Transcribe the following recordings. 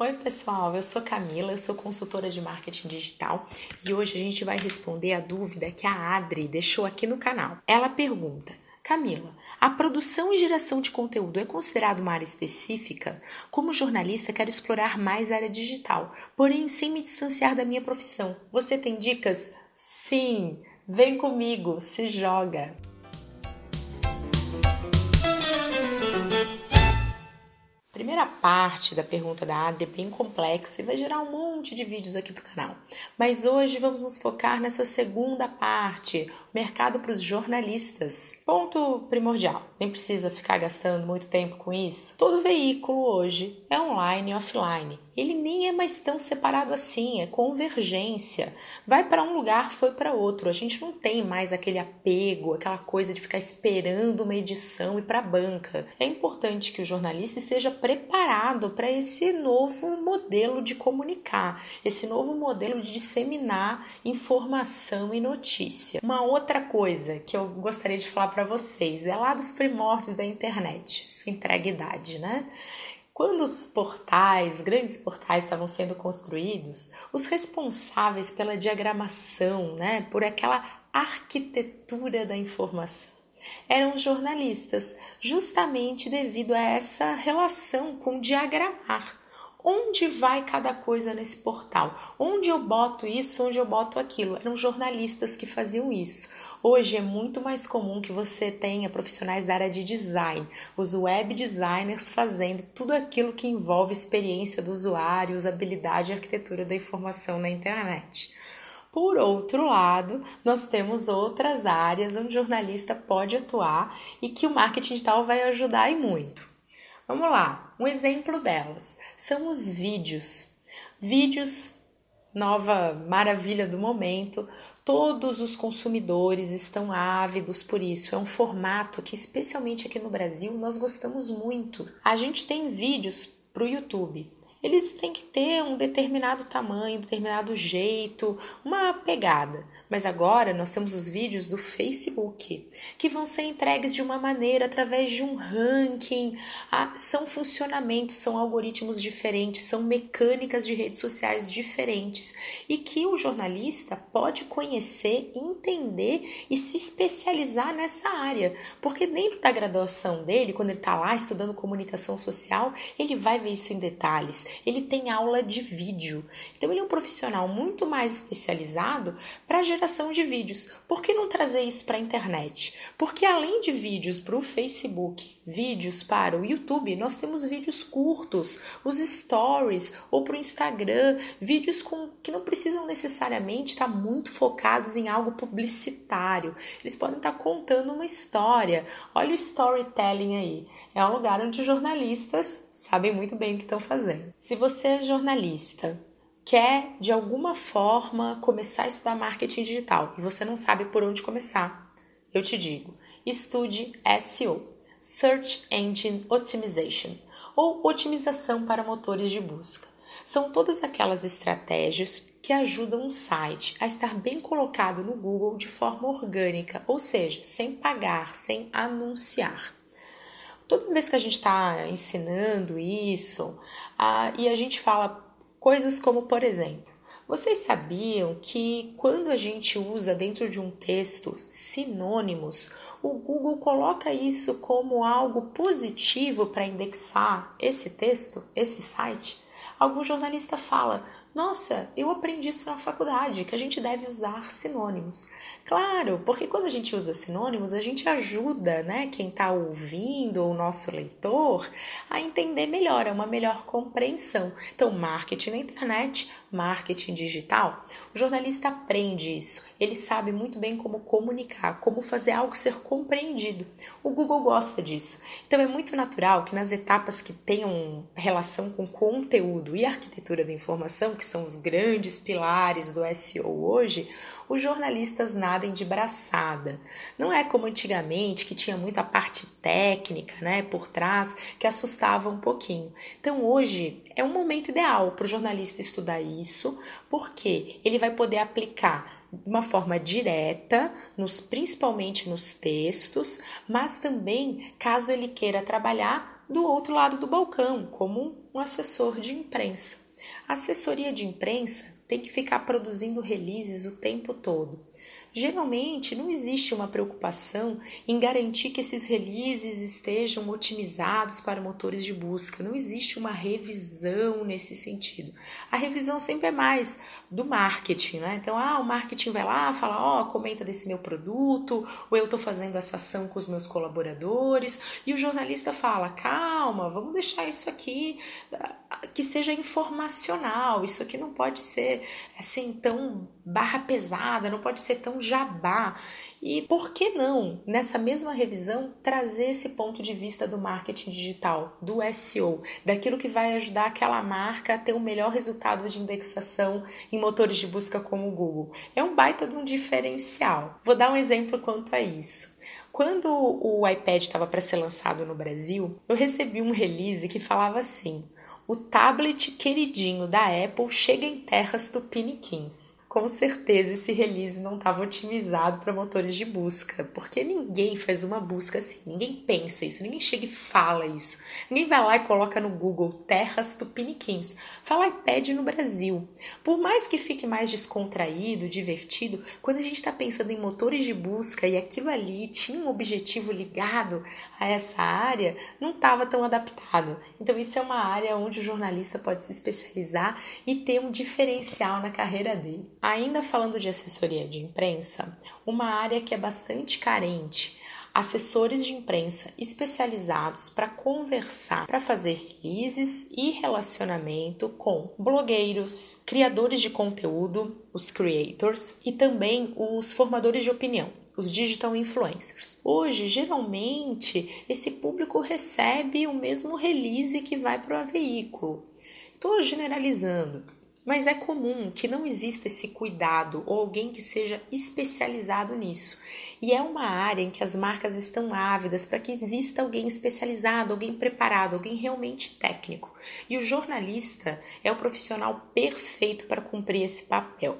Oi, pessoal, eu sou Camila, eu sou consultora de marketing digital e hoje a gente vai responder a dúvida que a Adri deixou aqui no canal. Ela pergunta: Camila, a produção e geração de conteúdo é considerado uma área específica? Como jornalista, quero explorar mais a área digital, porém sem me distanciar da minha profissão. Você tem dicas? Sim! Vem comigo, se joga! Primeira parte da pergunta da Adri é bem complexa e vai gerar um monte de vídeos aqui para o canal. Mas hoje vamos nos focar nessa segunda parte, mercado para os jornalistas. Ponto primordial, nem precisa ficar gastando muito tempo com isso. Todo veículo hoje é online e offline ele nem é mais tão separado assim, é convergência. Vai para um lugar, foi para outro. A gente não tem mais aquele apego, aquela coisa de ficar esperando uma edição e para a banca. É importante que o jornalista esteja preparado para esse novo modelo de comunicar, esse novo modelo de disseminar informação e notícia. Uma outra coisa que eu gostaria de falar para vocês é lá dos primórdios da internet, sua entrega idade, né? Quando os portais, grandes portais estavam sendo construídos, os responsáveis pela diagramação, né, por aquela arquitetura da informação, eram jornalistas, justamente devido a essa relação com diagramar. Onde vai cada coisa nesse portal? Onde eu boto isso, onde eu boto aquilo? Eram jornalistas que faziam isso. Hoje é muito mais comum que você tenha profissionais da área de design, os web designers fazendo tudo aquilo que envolve experiência do usuário, usabilidade e arquitetura da informação na internet. Por outro lado, nós temos outras áreas onde o jornalista pode atuar e que o marketing digital vai ajudar e muito. Vamos lá, um exemplo delas são os vídeos. Vídeos, nova maravilha do momento, todos os consumidores estão ávidos por isso. É um formato que, especialmente aqui no Brasil, nós gostamos muito. A gente tem vídeos para o YouTube eles têm que ter um determinado tamanho, determinado jeito, uma pegada. Mas agora nós temos os vídeos do Facebook, que vão ser entregues de uma maneira através de um ranking. Ah, são funcionamentos, são algoritmos diferentes, são mecânicas de redes sociais diferentes e que o jornalista pode conhecer, entender e se especializar nessa área. Porque dentro da graduação dele, quando ele está lá estudando comunicação social, ele vai ver isso em detalhes ele tem aula de vídeo. Então ele é um profissional muito mais especializado para a geração de vídeos. Por que não trazer isso para a internet? Porque além de vídeos para o Facebook, vídeos para o YouTube, nós temos vídeos curtos, os stories ou para o Instagram, vídeos com, que não precisam necessariamente estar muito focados em algo publicitário. Eles podem estar contando uma história. Olha o storytelling aí. É um lugar onde jornalistas sabem muito bem o que estão fazendo. Se você é jornalista, quer de alguma forma começar a estudar marketing digital. E você não sabe por onde começar, eu te digo, estude SEO, Search Engine Optimization, ou otimização para motores de busca. São todas aquelas estratégias que ajudam um site a estar bem colocado no Google de forma orgânica, ou seja, sem pagar, sem anunciar. Toda vez que a gente está ensinando isso ah, e a gente fala coisas como, por exemplo, vocês sabiam que quando a gente usa dentro de um texto sinônimos, o Google coloca isso como algo positivo para indexar esse texto, esse site? Algum jornalista fala: Nossa, eu aprendi isso na faculdade, que a gente deve usar sinônimos. Claro, porque quando a gente usa sinônimos, a gente ajuda né, quem está ouvindo, o nosso leitor, a entender melhor, é uma melhor compreensão. Então, marketing na internet, marketing digital, o jornalista aprende isso. Ele sabe muito bem como comunicar, como fazer algo ser compreendido. O Google gosta disso. Então, é muito natural que nas etapas que tenham relação com conteúdo e arquitetura da informação, que são os grandes pilares do SEO hoje, os jornalistas nadem de braçada. Não é como antigamente, que tinha muita parte técnica né, por trás, que assustava um pouquinho. Então hoje é um momento ideal para o jornalista estudar isso, porque ele vai poder aplicar de uma forma direta, nos, principalmente nos textos, mas também caso ele queira trabalhar do outro lado do balcão, como um assessor de imprensa. A assessoria de imprensa tem que ficar produzindo releases o tempo todo. Geralmente não existe uma preocupação em garantir que esses releases estejam otimizados para motores de busca. Não existe uma revisão nesse sentido. A revisão sempre é mais do marketing, né? Então, ah, o marketing vai lá, fala, ó, oh, comenta desse meu produto, ou eu estou fazendo essa ação com os meus colaboradores, e o jornalista fala, calma, vamos deixar isso aqui ah, que seja informacional, isso aqui não pode ser assim tão barra pesada, não pode ser tão jabá. E por que não, nessa mesma revisão, trazer esse ponto de vista do marketing digital, do SEO, daquilo que vai ajudar aquela marca a ter um melhor resultado de indexação em motores de busca como o Google? É um baita de um diferencial. Vou dar um exemplo quanto a isso. Quando o iPad estava para ser lançado no Brasil, eu recebi um release que falava assim: o tablet queridinho da Apple chega em terras tupiniquins com certeza esse release não estava otimizado para motores de busca, porque ninguém faz uma busca assim, ninguém pensa isso, ninguém chega e fala isso. Ninguém vai lá e coloca no Google terras tupiniquins, fala iPad no Brasil. Por mais que fique mais descontraído, divertido, quando a gente está pensando em motores de busca e aquilo ali tinha um objetivo ligado a essa área, não estava tão adaptado. Então isso é uma área onde o jornalista pode se especializar e ter um diferencial na carreira dele. Ainda falando de assessoria de imprensa, uma área que é bastante carente, assessores de imprensa especializados para conversar, para fazer releases e relacionamento com blogueiros, criadores de conteúdo, os creators e também os formadores de opinião os digital influencers. Hoje, geralmente, esse público recebe o mesmo release que vai para o veículo. Estou generalizando, mas é comum que não exista esse cuidado ou alguém que seja especializado nisso. E é uma área em que as marcas estão ávidas para que exista alguém especializado, alguém preparado, alguém realmente técnico. E o jornalista é o profissional perfeito para cumprir esse papel.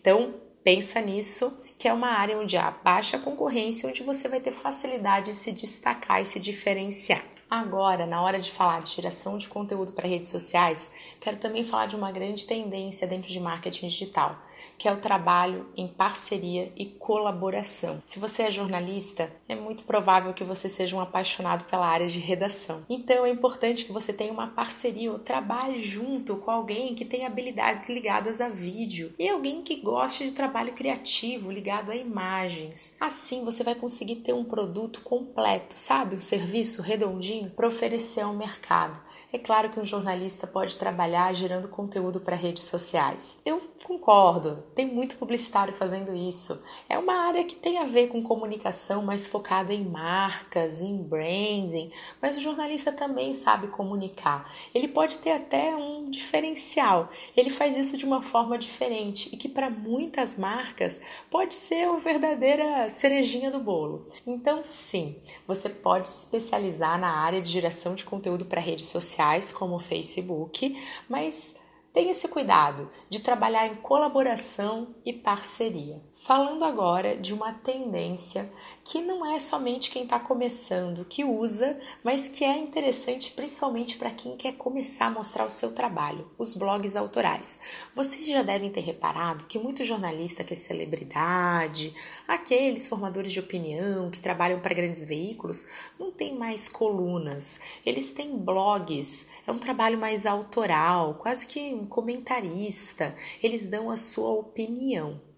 Então, pensa nisso, que é uma área onde há baixa concorrência, onde você vai ter facilidade de se destacar e se diferenciar. Agora, na hora de falar de geração de conteúdo para redes sociais, quero também falar de uma grande tendência dentro de marketing digital, que é o trabalho em parceria e colaboração. Se você é jornalista, é muito provável que você seja um apaixonado pela área de redação. Então é importante que você tenha uma parceria ou trabalhe junto com alguém que tenha habilidades ligadas a vídeo e alguém que goste de trabalho criativo ligado a imagens. Assim você vai conseguir ter um produto completo, sabe? Um serviço redondinho para oferecer ao mercado. É claro que um jornalista pode trabalhar gerando conteúdo para redes sociais. Eu concordo, tem muito publicitário fazendo isso. É uma área que tem a ver com comunicação mais focada em marcas, em branding, mas o jornalista também sabe comunicar. Ele pode ter até um diferencial. Ele faz isso de uma forma diferente e que para muitas marcas pode ser a verdadeira cerejinha do bolo. Então, sim, você pode se especializar na área de geração de conteúdo para redes sociais como o Facebook, mas tenha esse cuidado de trabalhar em colaboração e parceria. Falando agora de uma tendência que não é somente quem está começando que usa, mas que é interessante principalmente para quem quer começar a mostrar o seu trabalho, os blogs autorais. Vocês já devem ter reparado que muito jornalista que é celebridade, aqueles formadores de opinião que trabalham para grandes veículos, não tem mais colunas, eles têm blogs, é um trabalho mais autoral, quase que um comentarista, eles dão a sua opinião.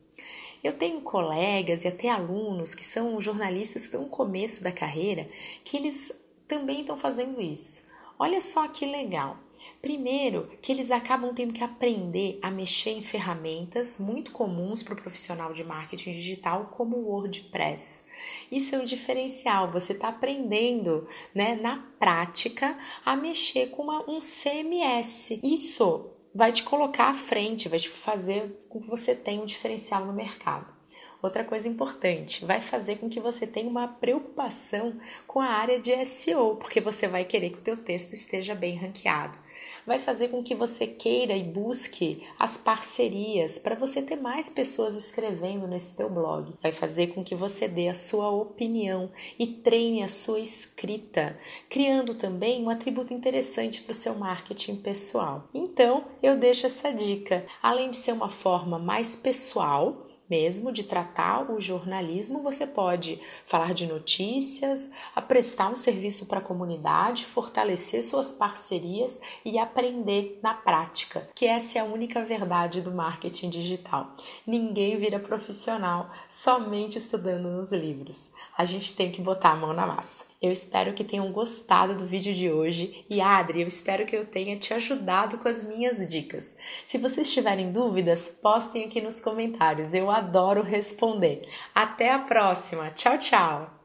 Eu tenho colegas e até alunos que são jornalistas que estão no começo da carreira que eles também estão fazendo isso. Olha só que legal. Primeiro, que eles acabam tendo que aprender a mexer em ferramentas muito comuns para o profissional de marketing digital, como o WordPress. Isso é um diferencial, você está aprendendo né, na prática a mexer com uma, um CMS. Isso vai te colocar à frente, vai te fazer com que você tenha um diferencial no mercado. Outra coisa importante, vai fazer com que você tenha uma preocupação com a área de SEO, porque você vai querer que o teu texto esteja bem ranqueado. Vai fazer com que você queira e busque as parcerias para você ter mais pessoas escrevendo nesse teu blog. Vai fazer com que você dê a sua opinião e treine a sua escrita, criando também um atributo interessante para o seu marketing pessoal. Então, eu deixo essa dica. Além de ser uma forma mais pessoal, mesmo de tratar o jornalismo, você pode falar de notícias, prestar um serviço para a comunidade, fortalecer suas parcerias e aprender na prática, que essa é a única verdade do marketing digital. Ninguém vira profissional somente estudando nos livros. A gente tem que botar a mão na massa. Eu espero que tenham gostado do vídeo de hoje e Adri, eu espero que eu tenha te ajudado com as minhas dicas. Se vocês tiverem dúvidas, postem aqui nos comentários. Eu adoro responder. Até a próxima. Tchau, tchau.